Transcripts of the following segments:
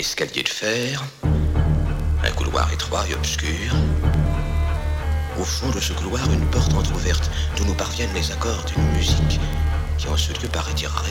escalier de fer, un couloir étroit et obscur. Au fond de ce couloir, une porte entr'ouverte d'où nous parviennent les accords d'une musique qui en ce lieu paraît irréelle.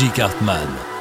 J. Cartman.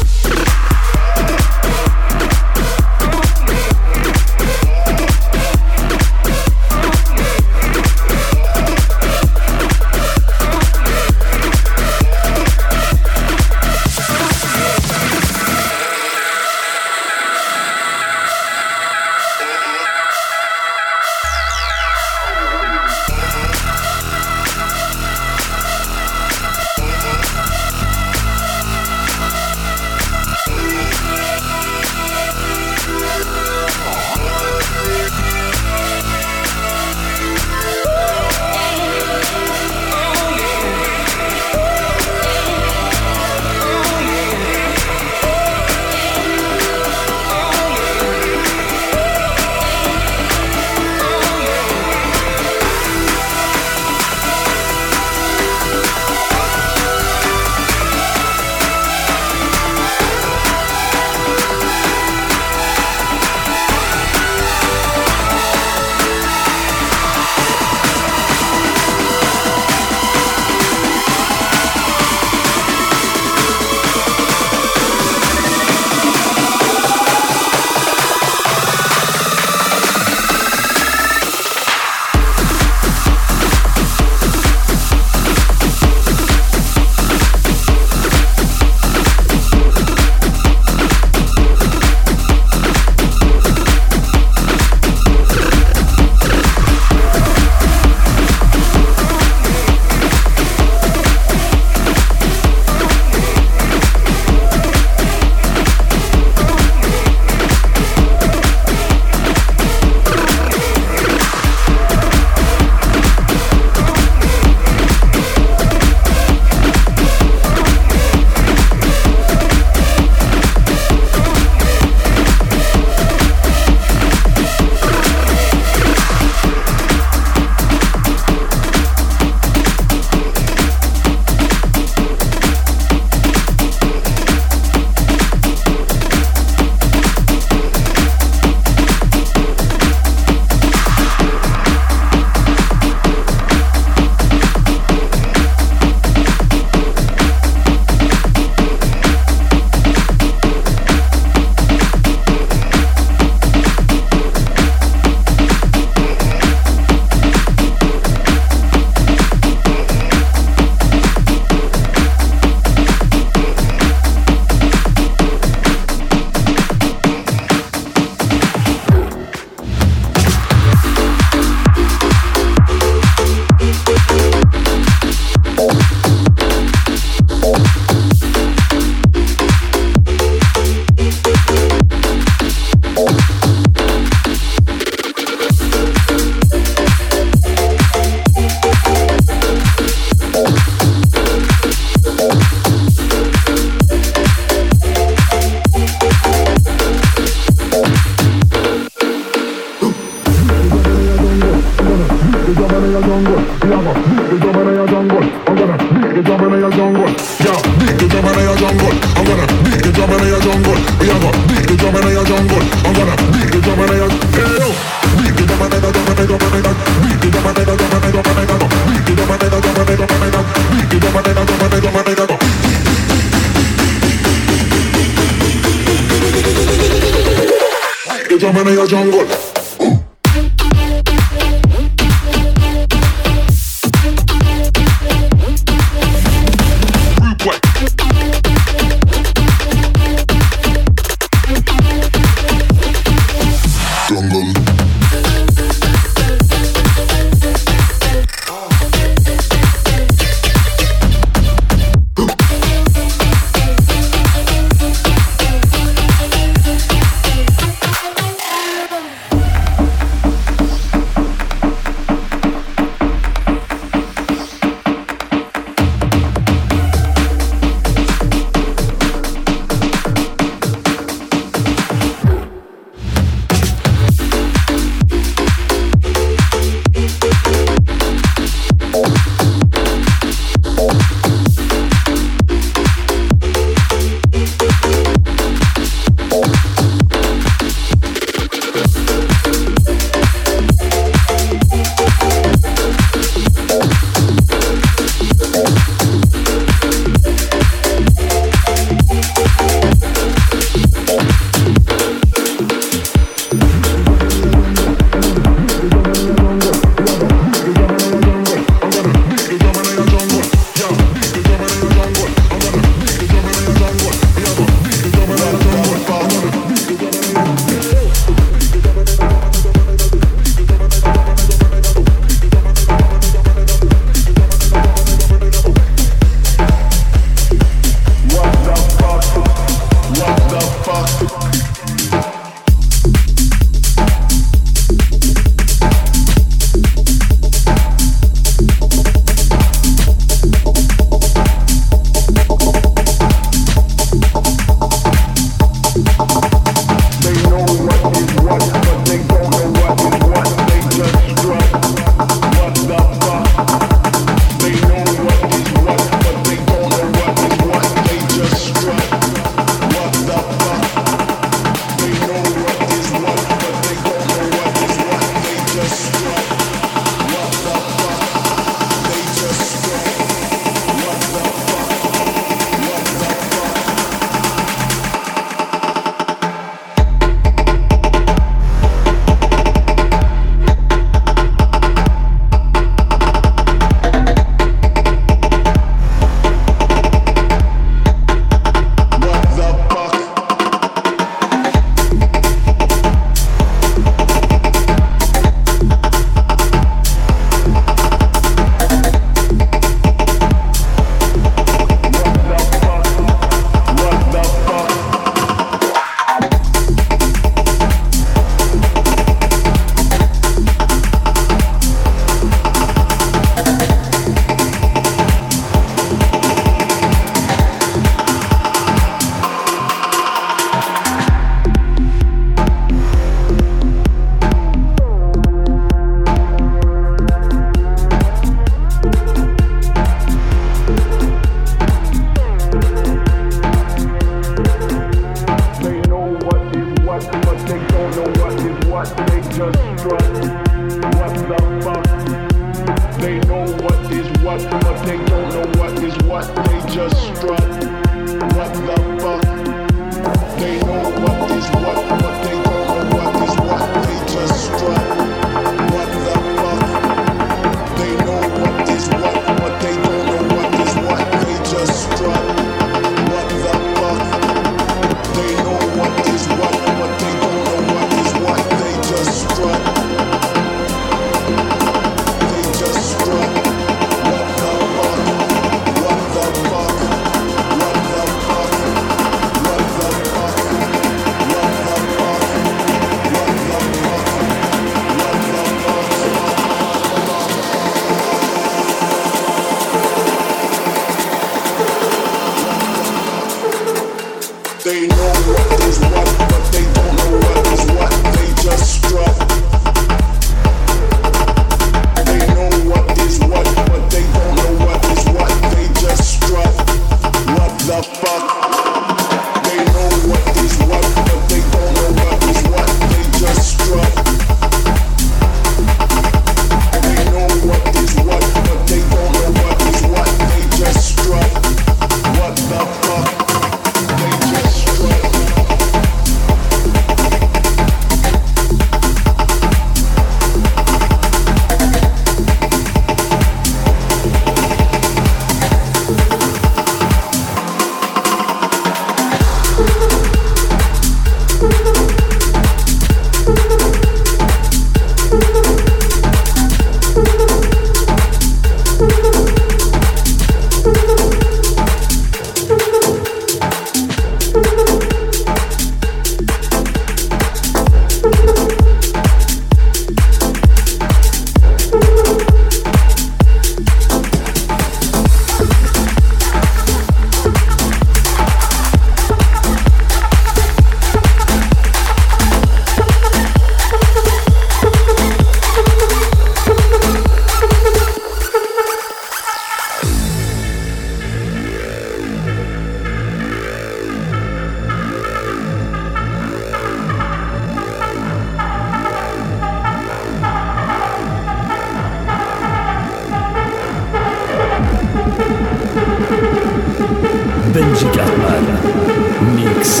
Magic Hartman. Mix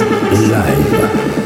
live.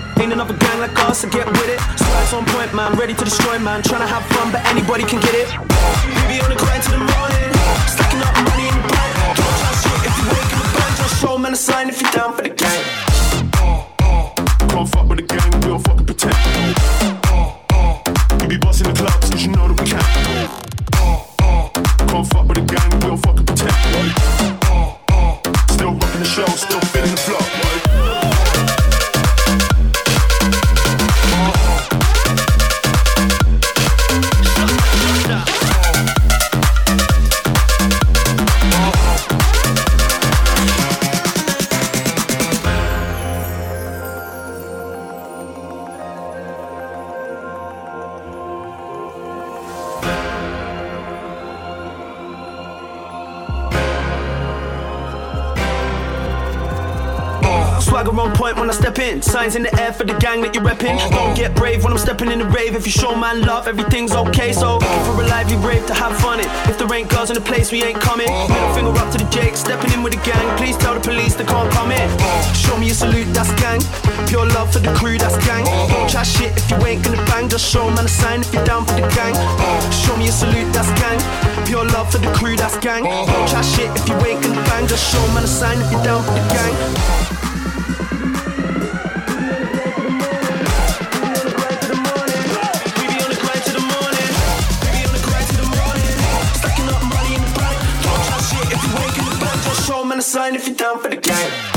it. Ain't another gang like us so get with it. Swag's on point, man. Ready to destroy, man. Trying to have fun, but anybody can get it. We be on the grind till the morning. Stacking up money in the bank. Don't trust shit if you wake up a gun. Just show man a sign if you're down for the gang. For the gang that you're repping. Uh-huh. Don't get brave when I'm stepping in the rave. If you show man love, everything's okay. So uh-huh. looking for a lively rave to have fun in. If there ain't girls in the place, we ain't coming. Uh-huh. Middle finger up to the Jake, stepping in with the gang. Please tell the police they can't come in. Show me a salute, that's gang. Pure love for the crew, that's gang. Don't chat shit if you ain't gonna bang. Just show man a sign if you're down for the gang. Show me a salute, that's gang. Pure love for the crew, that's gang. Don't chat shit if you ain't gonna bang. Just show man a sign if you're down for the gang. Sign if you're down for the gang.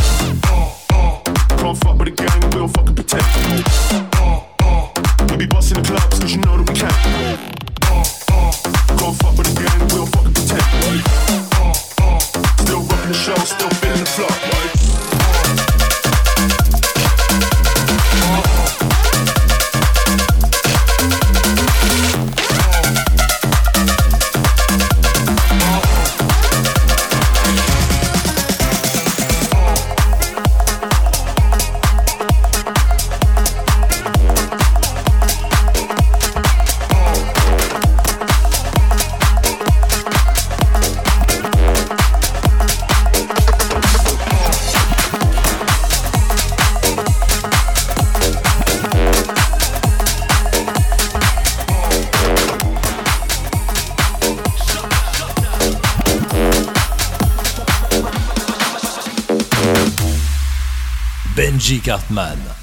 Cartman.